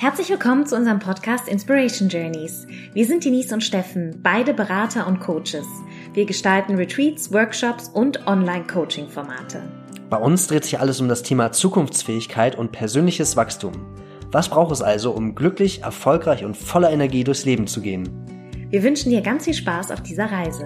Herzlich willkommen zu unserem Podcast Inspiration Journeys. Wir sind Denise und Steffen, beide Berater und Coaches. Wir gestalten Retreats, Workshops und Online-Coaching-Formate. Bei uns dreht sich alles um das Thema Zukunftsfähigkeit und persönliches Wachstum. Was braucht es also, um glücklich, erfolgreich und voller Energie durchs Leben zu gehen? Wir wünschen dir ganz viel Spaß auf dieser Reise.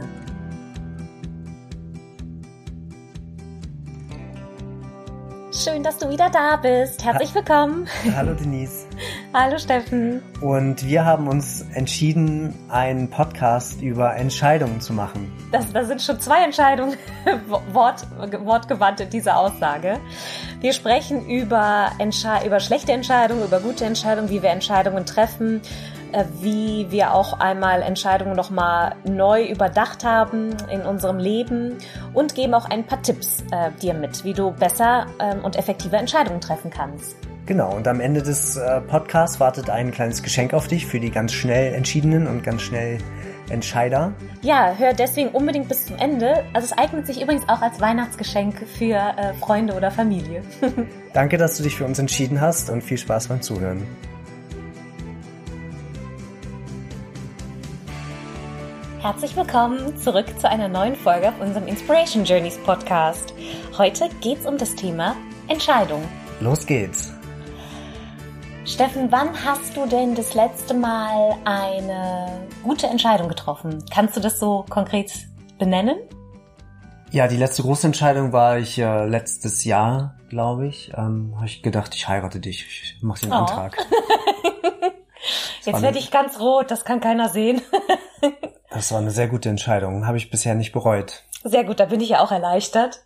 Schön, dass du wieder da bist. Herzlich willkommen. Hallo Denise. Hallo Steffen. Und wir haben uns entschieden, einen Podcast über Entscheidungen zu machen. Das, das sind schon zwei Entscheidungen, Wort, wortgewandt in dieser Aussage. Wir sprechen über, Entsche über schlechte Entscheidungen, über gute Entscheidungen, wie wir Entscheidungen treffen, äh, wie wir auch einmal Entscheidungen nochmal neu überdacht haben in unserem Leben und geben auch ein paar Tipps äh, dir mit, wie du besser ähm, und effektive Entscheidungen treffen kannst. Genau, und am Ende des äh, Podcasts wartet ein kleines Geschenk auf dich für die ganz schnell Entschiedenen und ganz schnell Entscheider. Ja, hör deswegen unbedingt bis zum Ende. Also es eignet sich übrigens auch als Weihnachtsgeschenk für äh, Freunde oder Familie. Danke, dass du dich für uns entschieden hast und viel Spaß beim Zuhören. Herzlich willkommen zurück zu einer neuen Folge auf unserem Inspiration Journeys Podcast. Heute geht es um das Thema Entscheidung. Los geht's. Steffen, wann hast du denn das letzte Mal eine gute Entscheidung getroffen? Kannst du das so konkret benennen? Ja, die letzte große Entscheidung war ich äh, letztes Jahr, glaube ich. Ähm, Habe ich gedacht, ich heirate dich. Ich mache den oh. Antrag. Jetzt werde ich ganz rot, das kann keiner sehen. das war eine sehr gute Entscheidung, habe ich bisher nicht bereut. Sehr gut, da bin ich ja auch erleichtert.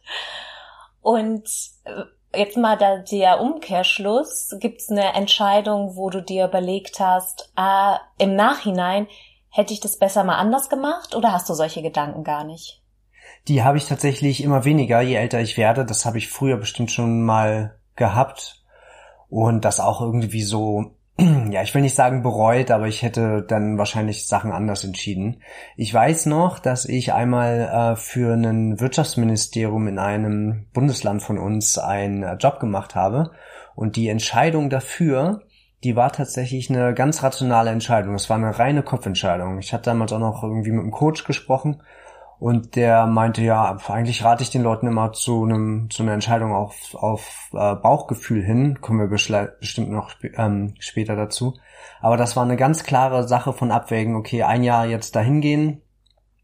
Und äh, jetzt mal der, der Umkehrschluss. Gibt es eine Entscheidung, wo du dir überlegt hast, ah, im Nachhinein hätte ich das besser mal anders gemacht oder hast du solche Gedanken gar nicht? Die habe ich tatsächlich immer weniger, je älter ich werde. Das habe ich früher bestimmt schon mal gehabt. Und das auch irgendwie so ja, ich will nicht sagen bereut, aber ich hätte dann wahrscheinlich Sachen anders entschieden. Ich weiß noch, dass ich einmal äh, für ein Wirtschaftsministerium in einem Bundesland von uns einen äh, Job gemacht habe und die Entscheidung dafür, die war tatsächlich eine ganz rationale Entscheidung. Es war eine reine Kopfentscheidung. Ich hatte damals auch noch irgendwie mit einem Coach gesprochen und der meinte, ja, eigentlich rate ich den Leuten immer zu einem zu einer Entscheidung auf, auf äh, Bauchgefühl hin. Kommen wir bestimmt noch ähm, später dazu. Aber das war eine ganz klare Sache von Abwägen. Okay, ein Jahr jetzt dahin gehen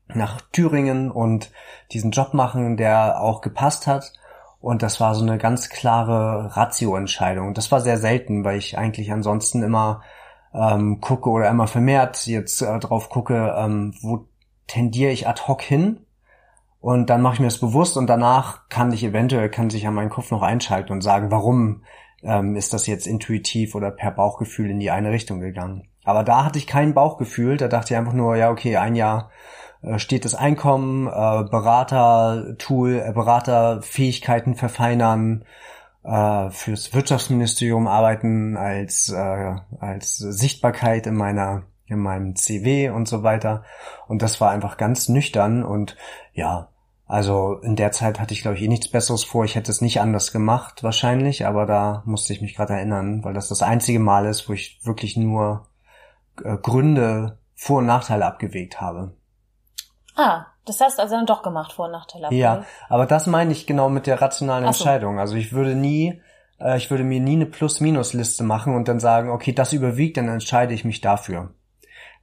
nach Thüringen und diesen Job machen, der auch gepasst hat. Und das war so eine ganz klare Ratio-Entscheidung. Das war sehr selten, weil ich eigentlich ansonsten immer ähm, gucke oder immer vermehrt jetzt äh, drauf gucke, ähm, wo tendiere ich ad hoc hin und dann mache ich mir das bewusst und danach kann ich eventuell, kann sich ja mein Kopf noch einschalten und sagen, warum ähm, ist das jetzt intuitiv oder per Bauchgefühl in die eine Richtung gegangen. Aber da hatte ich kein Bauchgefühl, da dachte ich einfach nur, ja okay, ein Jahr äh, steht das Einkommen, äh, Berater-Tool, äh, Beraterfähigkeiten verfeinern, äh, fürs Wirtschaftsministerium arbeiten als, äh, als Sichtbarkeit in meiner in meinem CW und so weiter. Und das war einfach ganz nüchtern und ja, also in der Zeit hatte ich, glaube ich, eh nichts Besseres vor. Ich hätte es nicht anders gemacht wahrscheinlich, aber da musste ich mich gerade erinnern, weil das das einzige Mal ist, wo ich wirklich nur äh, Gründe, Vor- und Nachteile abgewegt habe. Ah, das hast du also dann doch gemacht, Vor- und Nachteile abgewegt. Ja, aber das meine ich genau mit der rationalen Entscheidung. Also ich würde nie, äh, ich würde mir nie eine Plus-Minus-Liste machen und dann sagen, okay, das überwiegt, dann entscheide ich mich dafür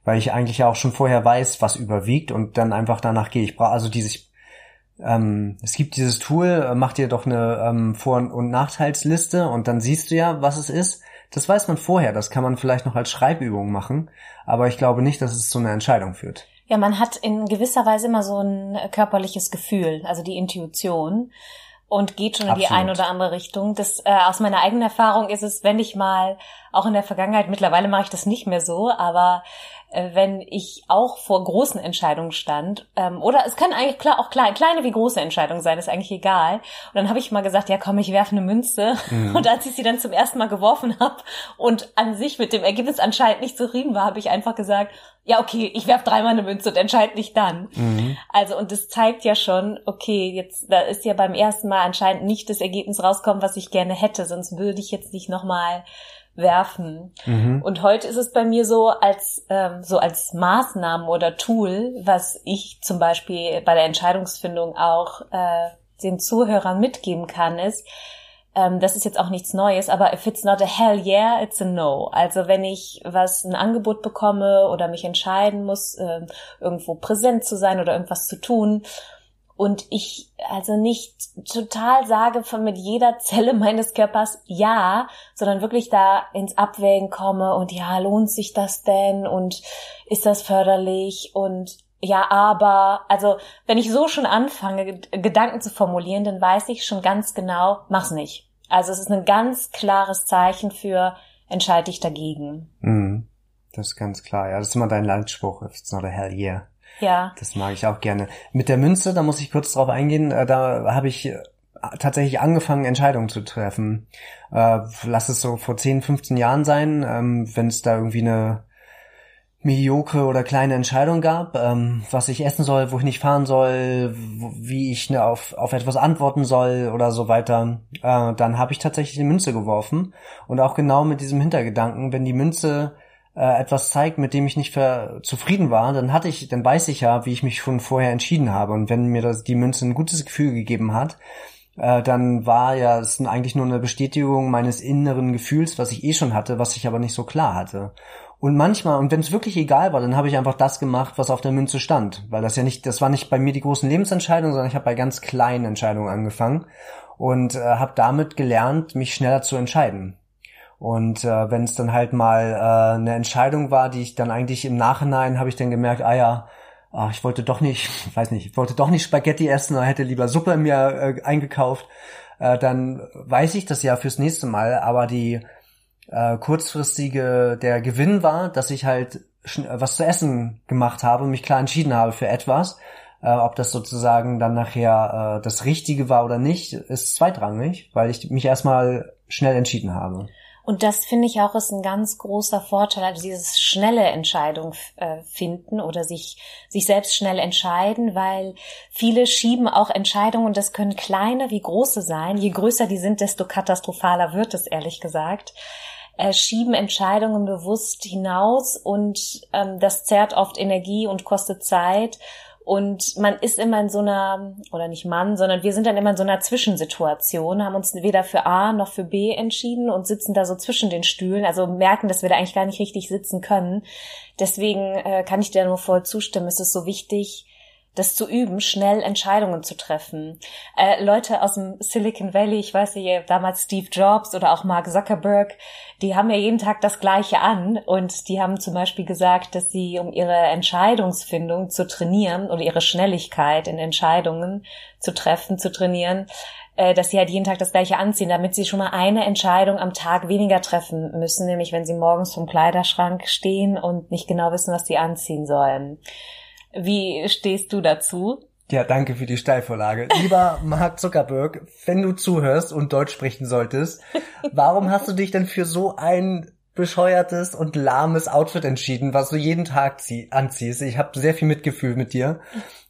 weil ich eigentlich auch schon vorher weiß, was überwiegt und dann einfach danach gehe. Ich brauche also dieses, ähm, es gibt dieses Tool, äh, mach dir doch eine ähm, Vor- und Nachteilsliste und dann siehst du ja, was es ist. Das weiß man vorher, das kann man vielleicht noch als Schreibübung machen, aber ich glaube nicht, dass es zu einer Entscheidung führt. Ja, man hat in gewisser Weise immer so ein körperliches Gefühl, also die Intuition und geht schon in Absolut. die eine oder andere Richtung. Das äh, aus meiner eigenen Erfahrung ist es, wenn ich mal auch in der Vergangenheit, mittlerweile mache ich das nicht mehr so, aber äh, wenn ich auch vor großen Entscheidungen stand, ähm, oder es können eigentlich klar auch klein, kleine wie große Entscheidungen sein, ist eigentlich egal. Und dann habe ich mal gesagt, ja komm, ich werfe eine Münze. Mhm. Und als ich sie dann zum ersten Mal geworfen habe und an sich mit dem Ergebnis anscheinend nicht zufrieden war, habe ich einfach gesagt, ja okay, ich werfe dreimal eine Münze und entscheide nicht dann. Mhm. Also und das zeigt ja schon, okay, jetzt da ist ja beim ersten Mal anscheinend nicht das Ergebnis rauskommen, was ich gerne hätte, sonst würde ich jetzt nicht nochmal werfen. Mhm. Und heute ist es bei mir so als ähm, so als Maßnahmen oder Tool, was ich zum Beispiel bei der Entscheidungsfindung auch äh, den Zuhörern mitgeben kann, ist, ähm, das ist jetzt auch nichts Neues, aber if it's not a hell yeah, it's a no. Also wenn ich was ein Angebot bekomme oder mich entscheiden muss, äh, irgendwo präsent zu sein oder irgendwas zu tun und ich also nicht total sage von mit jeder Zelle meines Körpers ja, sondern wirklich da ins Abwägen komme und ja, lohnt sich das denn und ist das förderlich und ja, aber, also wenn ich so schon anfange, Gedanken zu formulieren, dann weiß ich schon ganz genau, mach's nicht. Also es ist ein ganz klares Zeichen für, entscheide dich dagegen. Mhm. Das ist ganz klar, ja. Das ist immer dein Landspruch, if it's not a hell yeah. Ja. Das mag ich auch gerne. Mit der Münze, da muss ich kurz drauf eingehen, äh, da habe ich äh, tatsächlich angefangen, Entscheidungen zu treffen. Äh, lass es so vor 10, 15 Jahren sein, ähm, wenn es da irgendwie eine mediokre oder kleine Entscheidung gab, ähm, was ich essen soll, wo ich nicht fahren soll, wie ich ne, auf, auf etwas antworten soll oder so weiter, äh, dann habe ich tatsächlich die Münze geworfen. Und auch genau mit diesem Hintergedanken, wenn die Münze äh, etwas zeigt, mit dem ich nicht zufrieden war, dann hatte ich, dann weiß ich ja, wie ich mich schon vorher entschieden habe. Und wenn mir das die Münze ein gutes Gefühl gegeben hat, äh, dann war ja es eigentlich nur eine Bestätigung meines inneren Gefühls, was ich eh schon hatte, was ich aber nicht so klar hatte. Und manchmal, und wenn es wirklich egal war, dann habe ich einfach das gemacht, was auf der Münze stand. Weil das ja nicht, das war nicht bei mir die großen Lebensentscheidungen, sondern ich habe bei ganz kleinen Entscheidungen angefangen und äh, habe damit gelernt, mich schneller zu entscheiden. Und äh, wenn es dann halt mal äh, eine Entscheidung war, die ich dann eigentlich im Nachhinein habe ich dann gemerkt, ah ja, ach, ich wollte doch nicht, ich weiß nicht, ich wollte doch nicht Spaghetti essen oder hätte lieber Suppe mir äh, eingekauft, äh, dann weiß ich das ja fürs nächste Mal. Aber die äh, kurzfristige der Gewinn war, dass ich halt was zu essen gemacht habe und mich klar entschieden habe für etwas. Äh, ob das sozusagen dann nachher äh, das Richtige war oder nicht, ist zweitrangig, weil ich mich erstmal schnell entschieden habe. Und das finde ich auch ist ein ganz großer Vorteil, also dieses schnelle Entscheidung äh, finden oder sich, sich selbst schnell entscheiden, weil viele schieben auch Entscheidungen und das können kleine wie große sein. Je größer die sind, desto katastrophaler wird es, ehrlich gesagt äh, schieben Entscheidungen bewusst hinaus und ähm, das zerrt oft Energie und kostet Zeit. Und man ist immer in so einer, oder nicht Mann, sondern wir sind dann immer in so einer Zwischensituation, haben uns weder für A noch für B entschieden und sitzen da so zwischen den Stühlen, also merken, dass wir da eigentlich gar nicht richtig sitzen können. Deswegen äh, kann ich dir nur voll zustimmen. Es ist so wichtig, das zu üben, schnell Entscheidungen zu treffen. Äh, Leute aus dem Silicon Valley, ich weiß nicht, damals Steve Jobs oder auch Mark Zuckerberg, die haben ja jeden Tag das Gleiche an und die haben zum Beispiel gesagt, dass sie, um ihre Entscheidungsfindung zu trainieren oder ihre Schnelligkeit in Entscheidungen zu treffen, zu trainieren, äh, dass sie halt jeden Tag das Gleiche anziehen, damit sie schon mal eine Entscheidung am Tag weniger treffen müssen, nämlich wenn sie morgens vom Kleiderschrank stehen und nicht genau wissen, was sie anziehen sollen. Wie stehst du dazu? Ja, danke für die Steilvorlage. Lieber Mark Zuckerberg, wenn du zuhörst und Deutsch sprechen solltest, warum hast du dich denn für so ein bescheuertes und lahmes Outfit entschieden, was du jeden Tag anziehst? Ich habe sehr viel Mitgefühl mit dir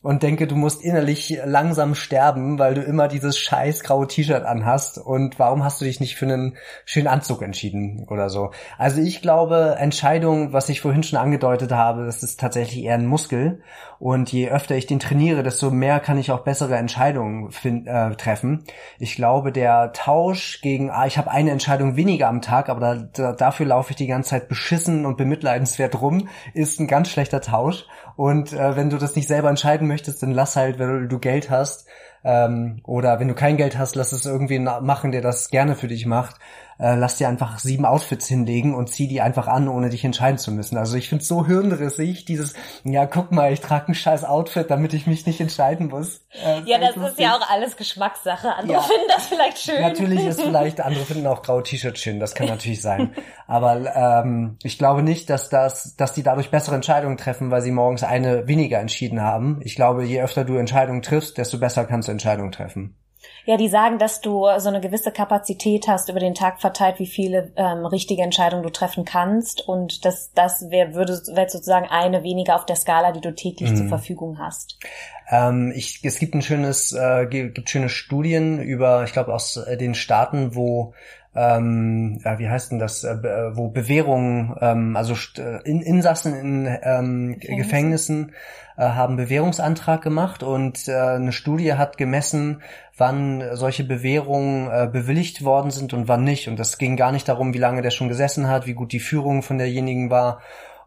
und denke, du musst innerlich langsam sterben, weil du immer dieses scheiß graue T-Shirt anhast und warum hast du dich nicht für einen schönen Anzug entschieden oder so. Also ich glaube, Entscheidung, was ich vorhin schon angedeutet habe, das ist tatsächlich eher ein Muskel und je öfter ich den trainiere, desto mehr kann ich auch bessere Entscheidungen äh, treffen. Ich glaube, der Tausch gegen, ah, ich habe eine Entscheidung weniger am Tag, aber da, da, dafür laufe ich die ganze Zeit beschissen und bemitleidenswert rum, ist ein ganz schlechter Tausch. Und äh, wenn du das nicht selber entscheiden möchtest, dann lass halt, wenn du Geld hast, ähm, oder wenn du kein Geld hast, lass es irgendwie machen, der das gerne für dich macht äh, lass dir einfach sieben Outfits hinlegen und zieh die einfach an, ohne dich entscheiden zu müssen. Also ich finde so hirnrissig, dieses, ja, guck mal, ich trage ein scheiß Outfit, damit ich mich nicht entscheiden muss. Äh, ja, das ist ja auch alles Geschmackssache. Andere ja. finden das vielleicht schön. Natürlich ist vielleicht, andere finden auch graue T-Shirts schön, das kann natürlich sein. Aber ähm, ich glaube nicht, dass das, dass die dadurch bessere Entscheidungen treffen, weil sie morgens eine weniger entschieden haben. Ich glaube, je öfter du Entscheidungen triffst, desto besser kannst du Entscheidungen treffen. Ja, die sagen, dass du so eine gewisse Kapazität hast über den Tag verteilt, wie viele ähm, richtige Entscheidungen du treffen kannst. Und das, das wäre würde wär sozusagen eine weniger auf der Skala, die du täglich mhm. zur Verfügung hast. Ähm, ich, es gibt ein schönes, äh, gibt schöne Studien über, ich glaube aus äh, den Staaten, wo ähm, ja, wie heißt denn das, äh, wo Bewährungen, ähm, also in, Insassen in ähm, Gefängnissen äh, haben Bewährungsantrag gemacht und äh, eine Studie hat gemessen, wann solche Bewährungen äh, bewilligt worden sind und wann nicht. Und das ging gar nicht darum, wie lange der schon gesessen hat, wie gut die Führung von derjenigen war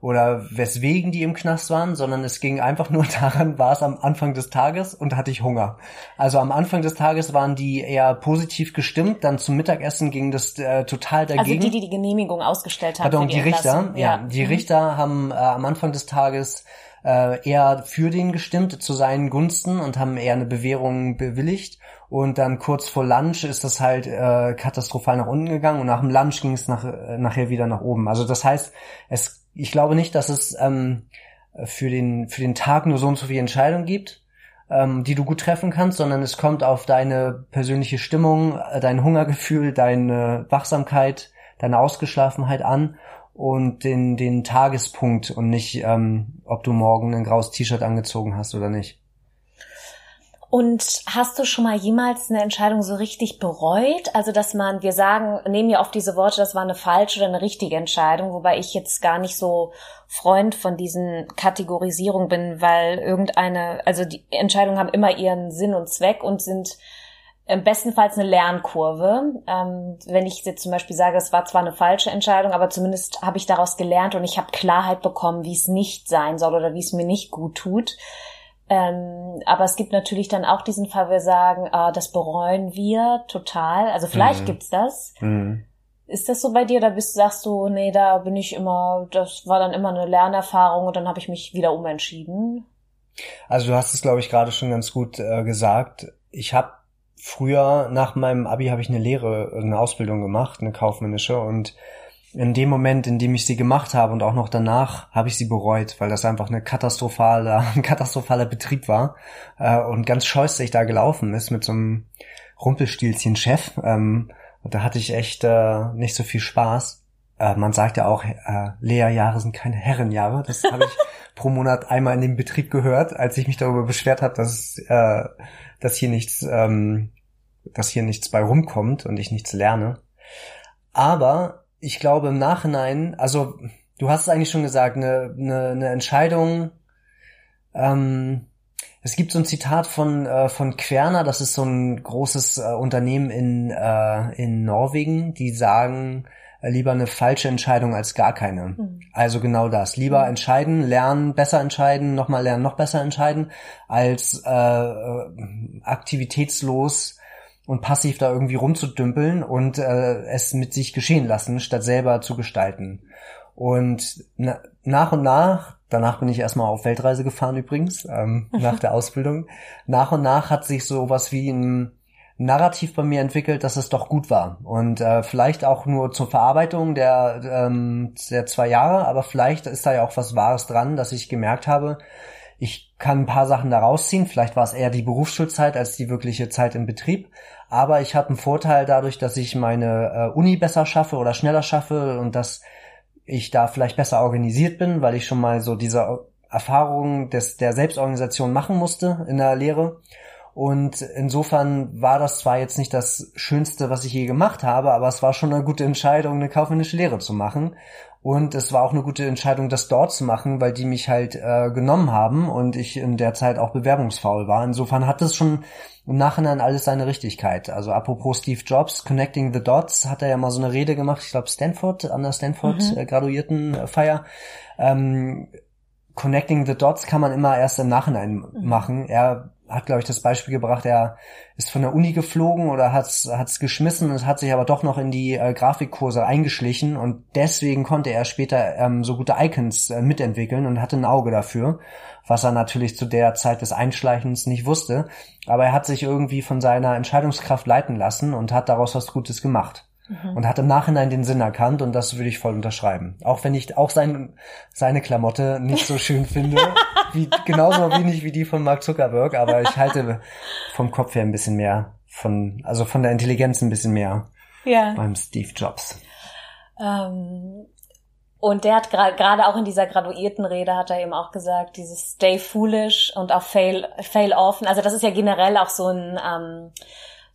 oder weswegen die im Knast waren, sondern es ging einfach nur daran, war es am Anfang des Tages und hatte ich Hunger. Also am Anfang des Tages waren die eher positiv gestimmt, dann zum Mittagessen ging das äh, total dagegen. Also die, die die Genehmigung ausgestellt haben. Pardon, die, die Richter, ja, ja, die mhm. Richter haben äh, am Anfang des Tages äh, eher für den gestimmt zu seinen Gunsten und haben eher eine Bewährung bewilligt. Und dann kurz vor Lunch ist das halt äh, katastrophal nach unten gegangen und nach dem Lunch ging es nach, äh, nachher wieder nach oben. Also das heißt, es ich glaube nicht, dass es ähm, für den für den Tag nur so und so viele Entscheidungen gibt, ähm, die du gut treffen kannst, sondern es kommt auf deine persönliche Stimmung, äh, dein Hungergefühl, deine Wachsamkeit, deine Ausgeschlafenheit an und den den Tagespunkt und nicht, ähm, ob du morgen ein graues T-Shirt angezogen hast oder nicht. Und hast du schon mal jemals eine Entscheidung so richtig bereut? Also, dass man, wir sagen, nehmen ja oft diese Worte, das war eine falsche oder eine richtige Entscheidung, wobei ich jetzt gar nicht so Freund von diesen Kategorisierungen bin, weil irgendeine, also die Entscheidungen haben immer ihren Sinn und Zweck und sind im bestenfalls eine Lernkurve. Ähm, wenn ich jetzt zum Beispiel sage, es war zwar eine falsche Entscheidung, aber zumindest habe ich daraus gelernt und ich habe Klarheit bekommen, wie es nicht sein soll oder wie es mir nicht gut tut ähm, aber es gibt natürlich dann auch diesen Fall, wo wir sagen, ah, das bereuen wir total. Also vielleicht mhm. gibt's das. Mhm. Ist das so bei dir? Da bist, sagst du, nee, da bin ich immer, das war dann immer eine Lernerfahrung und dann habe ich mich wieder umentschieden? Also du hast es, glaube ich, gerade schon ganz gut äh, gesagt. Ich habe früher nach meinem Abi habe ich eine Lehre, eine Ausbildung gemacht, eine kaufmännische und in dem Moment, in dem ich sie gemacht habe und auch noch danach, habe ich sie bereut, weil das einfach eine katastrophale, ein katastrophaler Betrieb war äh, und ganz scheußlich da gelaufen ist mit so einem Rumpelstilzchen-Chef. Ähm, da hatte ich echt äh, nicht so viel Spaß. Äh, man sagt ja auch, äh, Lehrjahre sind keine Herrenjahre. Das habe ich pro Monat einmal in dem Betrieb gehört, als ich mich darüber beschwert habe, dass, äh, dass hier nichts, ähm, dass hier nichts bei rumkommt und ich nichts lerne. Aber ich glaube im Nachhinein, also du hast es eigentlich schon gesagt, eine, eine, eine Entscheidung. Ähm, es gibt so ein Zitat von äh, von Querner, das ist so ein großes äh, Unternehmen in äh, in Norwegen, die sagen äh, lieber eine falsche Entscheidung als gar keine. Mhm. Also genau das, lieber mhm. entscheiden, lernen, besser entscheiden, nochmal lernen, noch besser entscheiden, als äh, äh aktivitätslos und passiv da irgendwie rumzudümpeln und äh, es mit sich geschehen lassen, statt selber zu gestalten. Und na, nach und nach, danach bin ich erstmal auf Weltreise gefahren übrigens, ähm, nach der Ausbildung, nach und nach hat sich sowas wie ein Narrativ bei mir entwickelt, dass es doch gut war. Und äh, vielleicht auch nur zur Verarbeitung der, ähm, der zwei Jahre, aber vielleicht ist da ja auch was Wahres dran, dass ich gemerkt habe, ich kann ein paar Sachen da rausziehen. Vielleicht war es eher die Berufsschulzeit als die wirkliche Zeit im Betrieb. Aber ich habe einen Vorteil dadurch, dass ich meine äh, Uni besser schaffe oder schneller schaffe und dass ich da vielleicht besser organisiert bin, weil ich schon mal so diese Erfahrung des, der Selbstorganisation machen musste in der Lehre. Und insofern war das zwar jetzt nicht das Schönste, was ich je gemacht habe, aber es war schon eine gute Entscheidung, eine kaufmännische Lehre zu machen. Und es war auch eine gute Entscheidung, das dort zu machen, weil die mich halt äh, genommen haben und ich in der Zeit auch bewerbungsfaul war. Insofern hat es schon im Nachhinein alles seine Richtigkeit. Also apropos Steve Jobs, Connecting the Dots, hat er ja mal so eine Rede gemacht, ich glaube Stanford, an der Stanford mhm. äh, Graduiertenfeier. Ähm, Connecting the Dots kann man immer erst im Nachhinein mhm. machen. Er hat, glaube ich, das Beispiel gebracht, er ist von der Uni geflogen oder hat es geschmissen und hat sich aber doch noch in die äh, Grafikkurse eingeschlichen und deswegen konnte er später ähm, so gute Icons äh, mitentwickeln und hatte ein Auge dafür, was er natürlich zu der Zeit des Einschleichens nicht wusste. Aber er hat sich irgendwie von seiner Entscheidungskraft leiten lassen und hat daraus was Gutes gemacht mhm. und hat im Nachhinein den Sinn erkannt und das würde ich voll unterschreiben. Auch wenn ich auch sein, seine Klamotte nicht so schön finde, wie, genauso wenig wie die von Mark Zuckerberg, aber ich halte vom Kopf her ein bisschen mehr von, also von der Intelligenz ein bisschen mehr ja. beim Steve Jobs. Ähm, und der hat gerade auch in dieser Graduiertenrede hat er eben auch gesagt, dieses Stay foolish und auch fail, fail often. Also das ist ja generell auch so ein, ähm,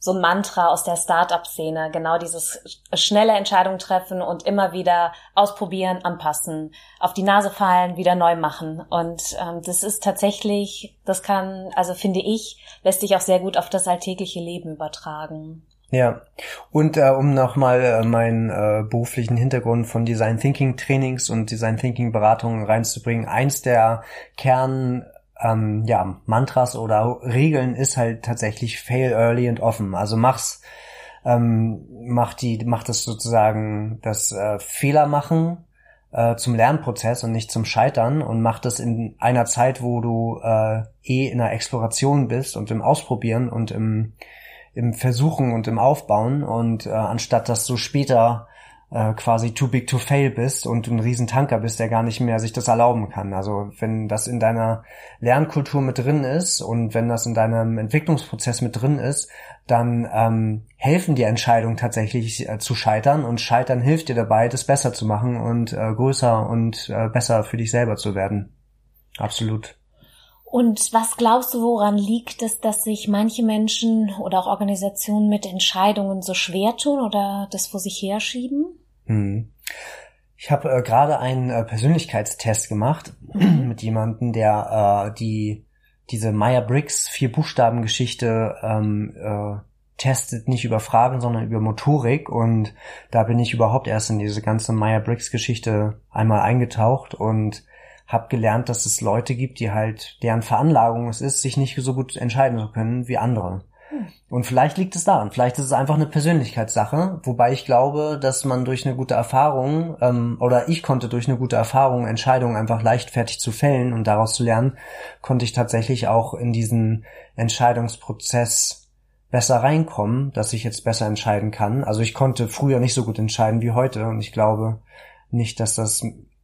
so ein Mantra aus der Start-up-Szene. Genau dieses schnelle Entscheidungen treffen und immer wieder ausprobieren, anpassen, auf die Nase fallen, wieder neu machen. Und ähm, das ist tatsächlich, das kann, also finde ich, lässt sich auch sehr gut auf das alltägliche Leben übertragen. Ja, und äh, um nochmal äh, meinen äh, beruflichen Hintergrund von Design Thinking Trainings und Design Thinking Beratungen reinzubringen, eins der Kern ähm, ja, Mantras oder Regeln ist halt tatsächlich fail early and often. Also mach's, ähm, mach die, mach das sozusagen das äh, Fehler machen äh, zum Lernprozess und nicht zum Scheitern und mach das in einer Zeit, wo du äh, eh in der Exploration bist und im Ausprobieren und im, im Versuchen und im Aufbauen und äh, anstatt dass du später äh, quasi too big to fail bist und ein Riesentanker bist, der gar nicht mehr sich das erlauben kann. Also wenn das in deiner Lernkultur mit drin ist und wenn das in deinem Entwicklungsprozess mit drin ist, dann ähm, helfen die Entscheidungen tatsächlich äh, zu scheitern und Scheitern hilft dir dabei, das besser zu machen und äh, größer und äh, besser für dich selber zu werden. Absolut. Und was glaubst du, woran liegt es, dass sich manche Menschen oder auch Organisationen mit Entscheidungen so schwer tun oder das vor sich herschieben? Hm. Ich habe äh, gerade einen äh, Persönlichkeitstest gemacht mhm. mit jemandem, der äh, die diese Meyer-Briggs vier Buchstaben Geschichte ähm, äh, testet nicht über Fragen, sondern über Motorik und da bin ich überhaupt erst in diese ganze Meyer-Briggs Geschichte einmal eingetaucht und habe gelernt, dass es Leute gibt, die halt deren Veranlagung es ist, sich nicht so gut entscheiden zu können wie andere. Und vielleicht liegt es daran, vielleicht ist es einfach eine Persönlichkeitssache, wobei ich glaube, dass man durch eine gute Erfahrung ähm, oder ich konnte durch eine gute Erfahrung Entscheidungen einfach leichtfertig zu fällen und daraus zu lernen, konnte ich tatsächlich auch in diesen Entscheidungsprozess besser reinkommen, dass ich jetzt besser entscheiden kann. Also ich konnte früher nicht so gut entscheiden wie heute und ich glaube nicht, dass das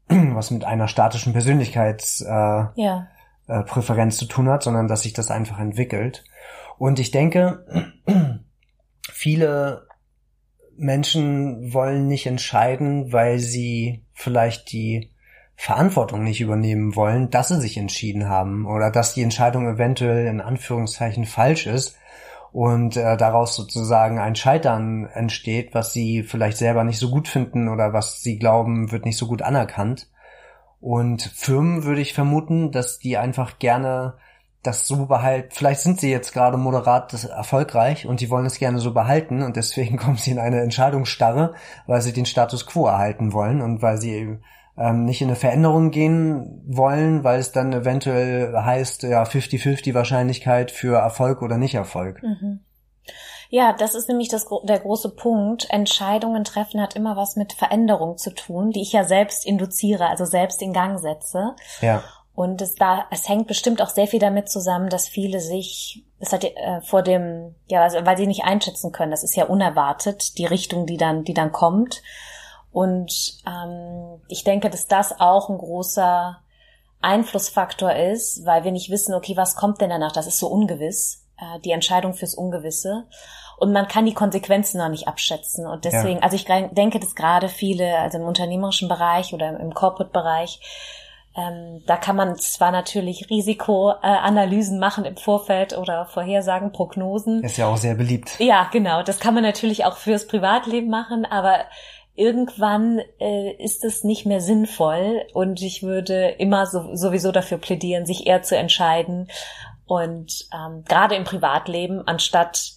was mit einer statischen Persönlichkeitspräferenz äh, ja. äh, Präferenz zu tun hat, sondern dass sich das einfach entwickelt. Und ich denke, viele Menschen wollen nicht entscheiden, weil sie vielleicht die Verantwortung nicht übernehmen wollen, dass sie sich entschieden haben oder dass die Entscheidung eventuell in Anführungszeichen falsch ist und äh, daraus sozusagen ein Scheitern entsteht, was sie vielleicht selber nicht so gut finden oder was sie glauben, wird nicht so gut anerkannt. Und Firmen würde ich vermuten, dass die einfach gerne das so behalten. Vielleicht sind sie jetzt gerade moderat erfolgreich und die wollen es gerne so behalten und deswegen kommen sie in eine Entscheidungsstarre, weil sie den Status quo erhalten wollen und weil sie ähm, nicht in eine Veränderung gehen wollen, weil es dann eventuell heißt, ja, 50-50 Wahrscheinlichkeit für Erfolg oder nicht Erfolg. Mhm. Ja, das ist nämlich das, der große Punkt. Entscheidungen treffen hat immer was mit Veränderung zu tun, die ich ja selbst induziere, also selbst in Gang setze. Ja. Und es da, es hängt bestimmt auch sehr viel damit zusammen, dass viele sich, es hat äh, vor dem, ja, also, weil sie nicht einschätzen können. Das ist ja unerwartet, die Richtung, die dann, die dann kommt. Und ähm, ich denke, dass das auch ein großer Einflussfaktor ist, weil wir nicht wissen, okay, was kommt denn danach? Das ist so ungewiss, äh, die Entscheidung fürs Ungewisse. Und man kann die Konsequenzen noch nicht abschätzen. Und deswegen, ja. also ich denke, dass gerade viele, also im unternehmerischen Bereich oder im Corporate-Bereich, ähm, da kann man zwar natürlich Risikoanalysen äh, machen im Vorfeld oder Vorhersagen, Prognosen. Ist ja auch sehr beliebt. Ja, genau. Das kann man natürlich auch fürs Privatleben machen, aber irgendwann äh, ist es nicht mehr sinnvoll und ich würde immer so, sowieso dafür plädieren, sich eher zu entscheiden und ähm, gerade im Privatleben anstatt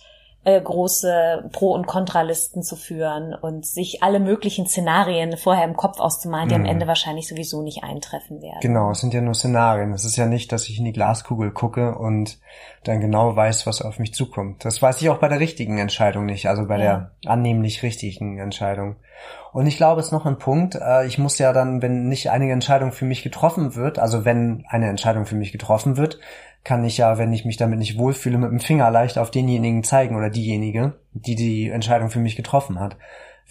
äh, große Pro- und Kontralisten zu führen und sich alle möglichen Szenarien vorher im Kopf auszumalen, die mhm. am Ende wahrscheinlich sowieso nicht eintreffen werden. Genau, es sind ja nur Szenarien. Es ist ja nicht, dass ich in die Glaskugel gucke und dann genau weiß, was auf mich zukommt. Das weiß ich auch bei der richtigen Entscheidung nicht, also bei ja. der annehmlich richtigen Entscheidung. Und ich glaube, es ist noch ein Punkt. Äh, ich muss ja dann, wenn nicht eine Entscheidung für mich getroffen wird, also wenn eine Entscheidung für mich getroffen wird, kann ich ja, wenn ich mich damit nicht wohlfühle, mit dem Finger leicht auf denjenigen zeigen oder diejenige, die die Entscheidung für mich getroffen hat.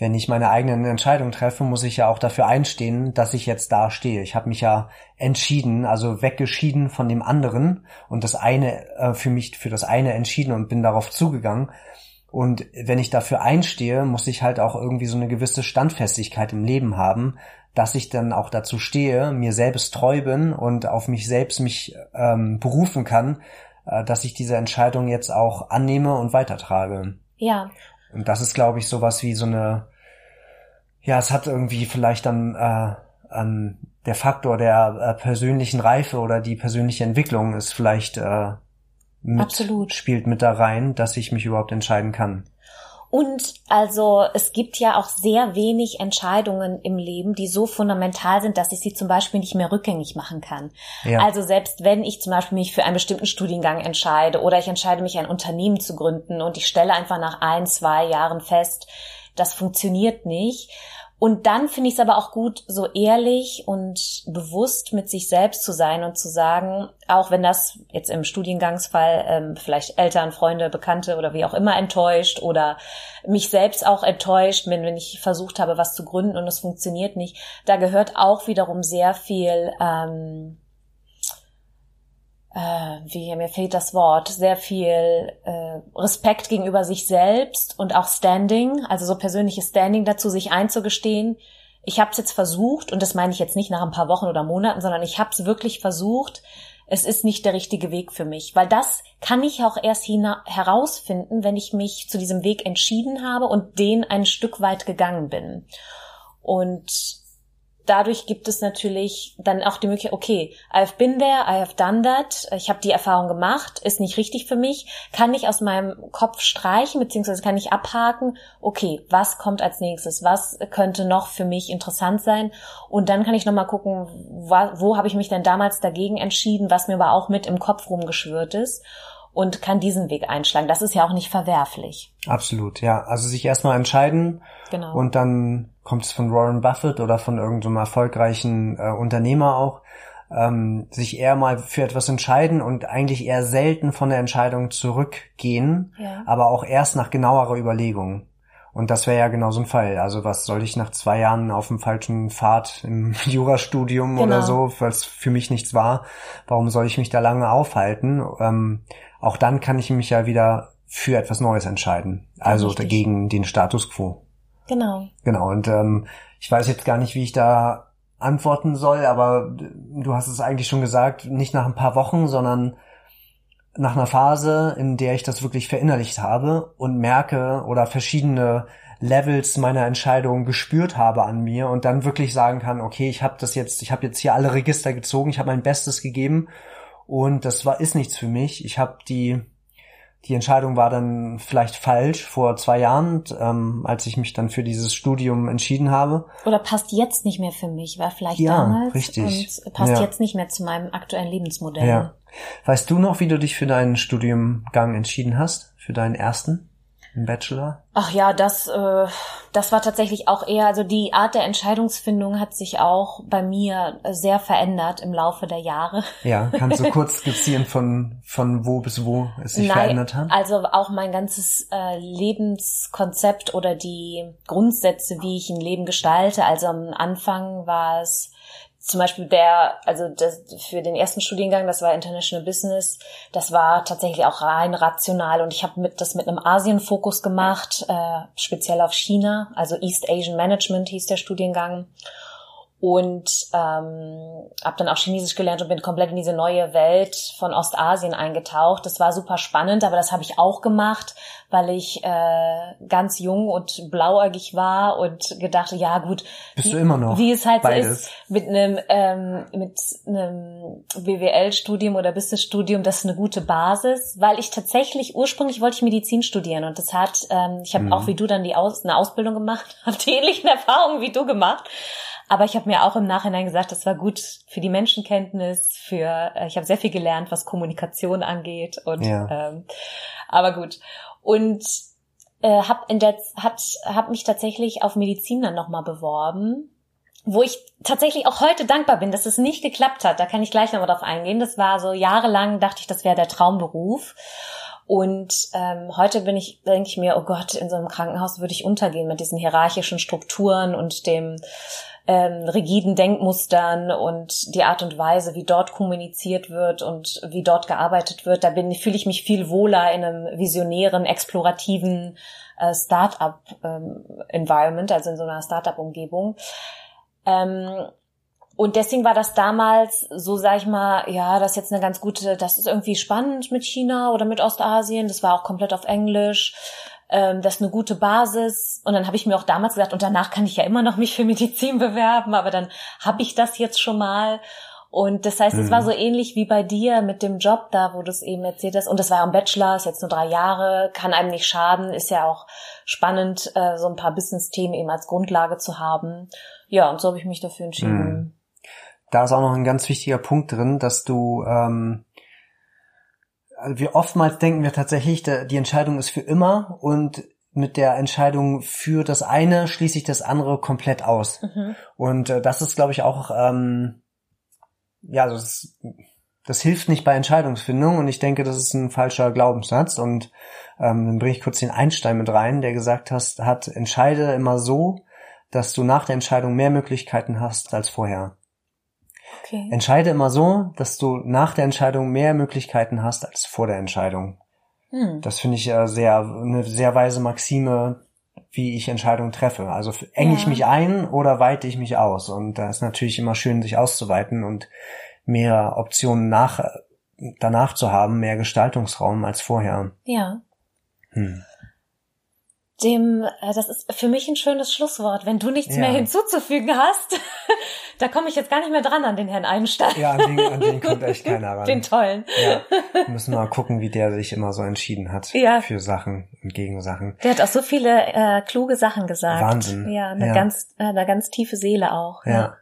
Wenn ich meine eigenen Entscheidungen treffe, muss ich ja auch dafür einstehen, dass ich jetzt da stehe. Ich habe mich ja entschieden, also weggeschieden von dem anderen und das eine äh, für mich für das eine entschieden und bin darauf zugegangen. Und wenn ich dafür einstehe, muss ich halt auch irgendwie so eine gewisse Standfestigkeit im Leben haben, dass ich dann auch dazu stehe, mir selbst treu bin und auf mich selbst mich ähm, berufen kann, äh, dass ich diese Entscheidung jetzt auch annehme und weitertrage. Ja. Und das ist, glaube ich, sowas wie so eine, ja, es hat irgendwie vielleicht dann äh, an der Faktor der äh, persönlichen Reife oder die persönliche Entwicklung ist vielleicht äh, mit, Absolut. spielt mit da rein, dass ich mich überhaupt entscheiden kann. Und also es gibt ja auch sehr wenig Entscheidungen im Leben, die so fundamental sind, dass ich sie zum Beispiel nicht mehr rückgängig machen kann. Ja. Also selbst wenn ich zum Beispiel mich für einen bestimmten Studiengang entscheide oder ich entscheide mich, ein Unternehmen zu gründen und ich stelle einfach nach ein, zwei Jahren fest, das funktioniert nicht. Und dann finde ich es aber auch gut, so ehrlich und bewusst mit sich selbst zu sein und zu sagen, auch wenn das jetzt im Studiengangsfall ähm, vielleicht Eltern, Freunde, Bekannte oder wie auch immer enttäuscht oder mich selbst auch enttäuscht, wenn, wenn ich versucht habe, was zu gründen und es funktioniert nicht, da gehört auch wiederum sehr viel ähm, äh, wie mir fehlt das Wort, sehr viel äh, Respekt gegenüber sich selbst und auch Standing, also so persönliches Standing dazu, sich einzugestehen. Ich habe es jetzt versucht und das meine ich jetzt nicht nach ein paar Wochen oder Monaten, sondern ich habe es wirklich versucht. Es ist nicht der richtige Weg für mich, weil das kann ich auch erst herausfinden, wenn ich mich zu diesem Weg entschieden habe und den ein Stück weit gegangen bin. Und dadurch gibt es natürlich dann auch die Möglichkeit, okay, I've been there, I have done that, ich habe die Erfahrung gemacht, ist nicht richtig für mich, kann ich aus meinem Kopf streichen, beziehungsweise kann ich abhaken, okay, was kommt als nächstes, was könnte noch für mich interessant sein? Und dann kann ich nochmal gucken, wo, wo habe ich mich denn damals dagegen entschieden, was mir aber auch mit im Kopf rumgeschwört ist und kann diesen Weg einschlagen. Das ist ja auch nicht verwerflich. Absolut, ja. Also sich erstmal entscheiden genau. und dann kommt es von Warren Buffett oder von irgendeinem erfolgreichen äh, Unternehmer auch, ähm, sich eher mal für etwas entscheiden und eigentlich eher selten von der Entscheidung zurückgehen, ja. aber auch erst nach genauerer Überlegung. Und das wäre ja genau so ein Fall. Also was soll ich nach zwei Jahren auf dem falschen Pfad im Jurastudium genau. oder so, es für mich nichts war, warum soll ich mich da lange aufhalten? Ähm, auch dann kann ich mich ja wieder für etwas Neues entscheiden. Also Richtig. dagegen den Status quo. Genau. Genau. Und ähm, ich weiß jetzt gar nicht, wie ich da antworten soll, aber du hast es eigentlich schon gesagt, nicht nach ein paar Wochen, sondern nach einer Phase, in der ich das wirklich verinnerlicht habe und merke oder verschiedene Levels meiner Entscheidung gespürt habe an mir und dann wirklich sagen kann, okay, ich habe das jetzt, ich habe jetzt hier alle Register gezogen, ich habe mein Bestes gegeben und das war ist nichts für mich. Ich habe die die Entscheidung war dann vielleicht falsch vor zwei Jahren, ähm, als ich mich dann für dieses Studium entschieden habe. Oder passt jetzt nicht mehr für mich, war vielleicht ja, damals richtig. und passt ja. jetzt nicht mehr zu meinem aktuellen Lebensmodell. Ja. Weißt du noch, wie du dich für deinen Studiumgang entschieden hast? Für deinen ersten? Im Bachelor? Ach ja, das, äh, das war tatsächlich auch eher, also die Art der Entscheidungsfindung hat sich auch bei mir sehr verändert im Laufe der Jahre. Ja, kannst du kurz skizzieren von, von wo bis wo es sich Nein, verändert hat? Also auch mein ganzes äh, Lebenskonzept oder die Grundsätze, wie ich ein Leben gestalte. Also am Anfang war es zum Beispiel der, also das, für den ersten Studiengang, das war International Business, das war tatsächlich auch rein rational und ich habe mit, das mit einem Asien-Fokus gemacht, äh, speziell auf China, also East Asian Management hieß der Studiengang und ähm, habe dann auch Chinesisch gelernt und bin komplett in diese neue Welt von Ostasien eingetaucht. Das war super spannend, aber das habe ich auch gemacht, weil ich äh, ganz jung und blauäugig war und gedacht, ja gut, bist wie, du immer noch wie es halt beides. so ist mit einem ähm, mit einem BWL-Studium oder Business-Studium, das ist eine gute Basis, weil ich tatsächlich ursprünglich wollte ich Medizin studieren und das hat ähm, ich habe mhm. auch wie du dann die Aus eine Ausbildung gemacht, habe die ähnlichen Erfahrungen wie du gemacht aber ich habe mir auch im Nachhinein gesagt, das war gut für die Menschenkenntnis, für äh, ich habe sehr viel gelernt, was Kommunikation angeht. Und ja. ähm, aber gut. Und äh, hab in der hat hab mich tatsächlich auf Medizin dann nochmal beworben wo ich tatsächlich auch heute dankbar bin, dass es nicht geklappt hat. Da kann ich gleich nochmal drauf eingehen. Das war so jahrelang, dachte ich, das wäre der Traumberuf. Und ähm, heute bin ich, denke ich mir, oh Gott, in so einem Krankenhaus würde ich untergehen mit diesen hierarchischen Strukturen und dem ähm, rigiden Denkmustern und die Art und Weise, wie dort kommuniziert wird und wie dort gearbeitet wird, da bin, fühle ich mich viel wohler in einem visionären, explorativen äh, Start-up-Environment, ähm, also in so einer Start-up-Umgebung. Ähm, und deswegen war das damals so, sag ich mal, ja, das ist jetzt eine ganz gute, das ist irgendwie spannend mit China oder mit Ostasien. Das war auch komplett auf Englisch. Ähm, das ist eine gute Basis. Und dann habe ich mir auch damals gesagt, und danach kann ich ja immer noch mich für Medizin bewerben, aber dann habe ich das jetzt schon mal. Und das heißt, mhm. es war mhm. so ähnlich wie bei dir mit dem Job da, wo du es eben erzählt hast. Und das war ja ein Bachelor, ist jetzt nur drei Jahre, kann einem nicht schaden, ist ja auch spannend, äh, so ein paar Business-Themen eben als Grundlage zu haben. Ja, und so habe ich mich dafür entschieden. Mhm. Da ist auch noch ein ganz wichtiger Punkt drin, dass du ähm, wir oftmals denken wir tatsächlich, die Entscheidung ist für immer und mit der Entscheidung für das eine schließe ich das andere komplett aus. Mhm. Und äh, das ist, glaube ich, auch ähm, ja, das, das hilft nicht bei Entscheidungsfindung und ich denke, das ist ein falscher Glaubenssatz. Und ähm, dann bringe ich kurz den Einstein mit rein, der gesagt hat, hat, entscheide immer so, dass du nach der Entscheidung mehr Möglichkeiten hast als vorher. Okay. Entscheide immer so, dass du nach der Entscheidung mehr Möglichkeiten hast als vor der Entscheidung. Hm. Das finde ich äh, sehr, eine sehr weise Maxime, wie ich Entscheidungen treffe. Also enge ja. ich mich ein oder weite ich mich aus? Und da ist natürlich immer schön, sich auszuweiten und mehr Optionen nach, danach zu haben, mehr Gestaltungsraum als vorher. Ja. Hm. Dem, äh, das ist für mich ein schönes Schlusswort. Wenn du nichts ja. mehr hinzuzufügen hast, da komme ich jetzt gar nicht mehr dran an den Herrn Einstein. Ja, an den, an den kommt echt keiner ran. Den tollen. Ja. Wir müssen mal gucken, wie der sich immer so entschieden hat ja. für Sachen und Gegensachen. Der hat auch so viele äh, kluge Sachen gesagt. Wahnsinn. Ja, eine ja. ganz, äh, eine ganz tiefe Seele auch. ja. ja.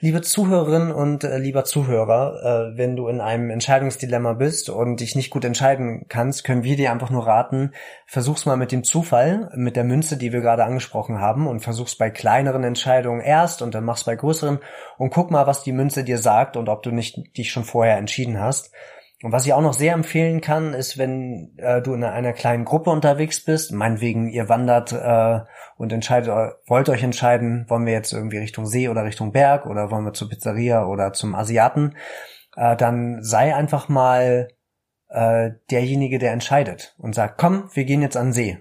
Liebe Zuhörerinnen und äh, lieber Zuhörer, äh, wenn du in einem Entscheidungsdilemma bist und dich nicht gut entscheiden kannst, können wir dir einfach nur raten, versuch's mal mit dem Zufall, mit der Münze, die wir gerade angesprochen haben und versuch's bei kleineren Entscheidungen erst und dann mach's bei größeren und guck mal, was die Münze dir sagt und ob du nicht dich schon vorher entschieden hast. Und was ich auch noch sehr empfehlen kann, ist, wenn äh, du in einer kleinen Gruppe unterwegs bist, meinetwegen ihr wandert äh, und entscheidet, wollt euch entscheiden, wollen wir jetzt irgendwie Richtung See oder Richtung Berg oder wollen wir zur Pizzeria oder zum Asiaten, äh, dann sei einfach mal äh, derjenige, der entscheidet und sagt, komm, wir gehen jetzt an See.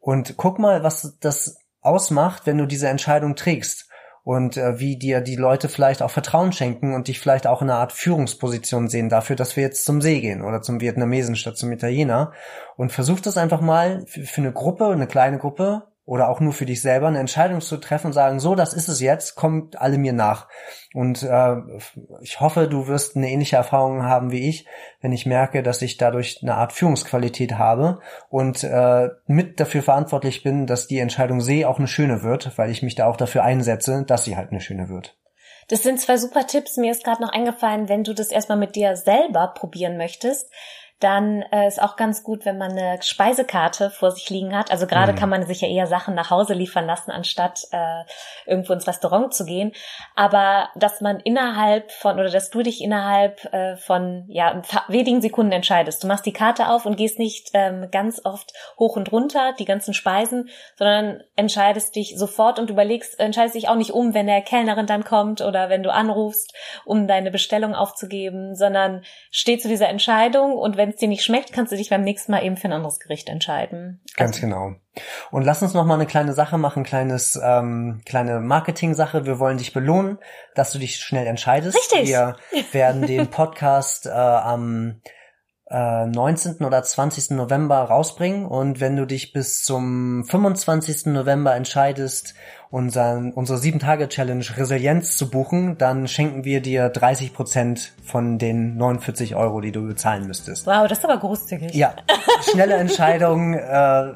Und guck mal, was das ausmacht, wenn du diese Entscheidung trägst und äh, wie dir die Leute vielleicht auch Vertrauen schenken und dich vielleicht auch in einer Art Führungsposition sehen dafür, dass wir jetzt zum See gehen oder zum Vietnamesen statt zum Italiener und versuch das einfach mal für, für eine Gruppe, eine kleine Gruppe oder auch nur für dich selber eine Entscheidung zu treffen und sagen, so, das ist es jetzt, kommt alle mir nach. Und äh, ich hoffe, du wirst eine ähnliche Erfahrung haben wie ich, wenn ich merke, dass ich dadurch eine Art Führungsqualität habe und äh, mit dafür verantwortlich bin, dass die Entscheidung See auch eine schöne wird, weil ich mich da auch dafür einsetze, dass sie halt eine schöne wird. Das sind zwei super Tipps. Mir ist gerade noch eingefallen, wenn du das erstmal mit dir selber probieren möchtest, dann äh, ist auch ganz gut, wenn man eine Speisekarte vor sich liegen hat. Also gerade mhm. kann man sich ja eher Sachen nach Hause liefern lassen, anstatt äh, irgendwo ins Restaurant zu gehen. Aber dass man innerhalb von oder dass du dich innerhalb äh, von ja wenigen Sekunden entscheidest. Du machst die Karte auf und gehst nicht ähm, ganz oft hoch und runter die ganzen Speisen, sondern entscheidest dich sofort und überlegst, entscheidest dich auch nicht um, wenn der Kellnerin dann kommt oder wenn du anrufst, um deine Bestellung aufzugeben, sondern steh zu dieser Entscheidung und wenn wenn es dir nicht schmeckt, kannst du dich beim nächsten Mal eben für ein anderes Gericht entscheiden. Ganz also, genau. Und lass uns noch mal eine kleine Sache machen, kleines ähm, kleine Marketing-Sache. Wir wollen dich belohnen, dass du dich schnell entscheidest. Richtig. Wir werden den Podcast äh, am äh, 19. oder 20. November rausbringen und wenn du dich bis zum 25. November entscheidest, unseren, unsere 7-Tage-Challenge Resilienz zu buchen, dann schenken wir dir 30 Prozent von den 49 Euro, die du bezahlen müsstest. Wow, das ist aber großzügig. Ja, schnelle Entscheidungen äh,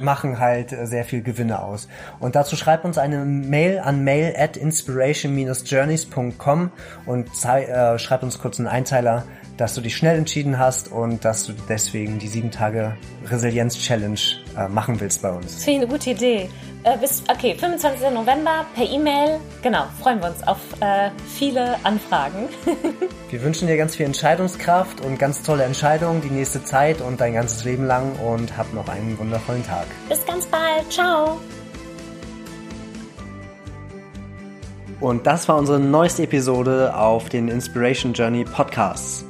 machen halt äh, sehr viel Gewinne aus. Und dazu schreib uns eine Mail an mail at inspiration-journeys.com und äh, schreib uns kurz einen Einteiler, dass du dich schnell entschieden hast und dass du deswegen die sieben Tage Resilienz Challenge äh, machen willst bei uns. Das finde ich eine gute Idee. Äh, bis, okay, 25. November per E-Mail. Genau, freuen wir uns auf äh, viele Anfragen. wir wünschen dir ganz viel Entscheidungskraft und ganz tolle Entscheidungen die nächste Zeit und dein ganzes Leben lang und hab noch einen wundervollen Tag. Bis ganz bald. Ciao. Und das war unsere neueste Episode auf den Inspiration Journey Podcasts.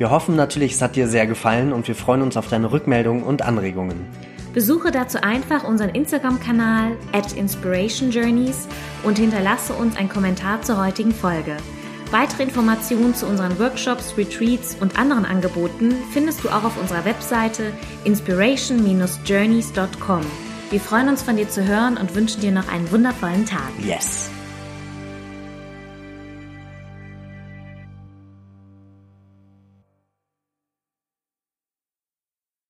Wir hoffen natürlich, es hat dir sehr gefallen und wir freuen uns auf deine Rückmeldungen und Anregungen. Besuche dazu einfach unseren Instagram-Kanal at Inspiration Journeys und hinterlasse uns einen Kommentar zur heutigen Folge. Weitere Informationen zu unseren Workshops, Retreats und anderen Angeboten findest du auch auf unserer Webseite inspiration-journeys.com. Wir freuen uns von dir zu hören und wünschen dir noch einen wundervollen Tag. Yes.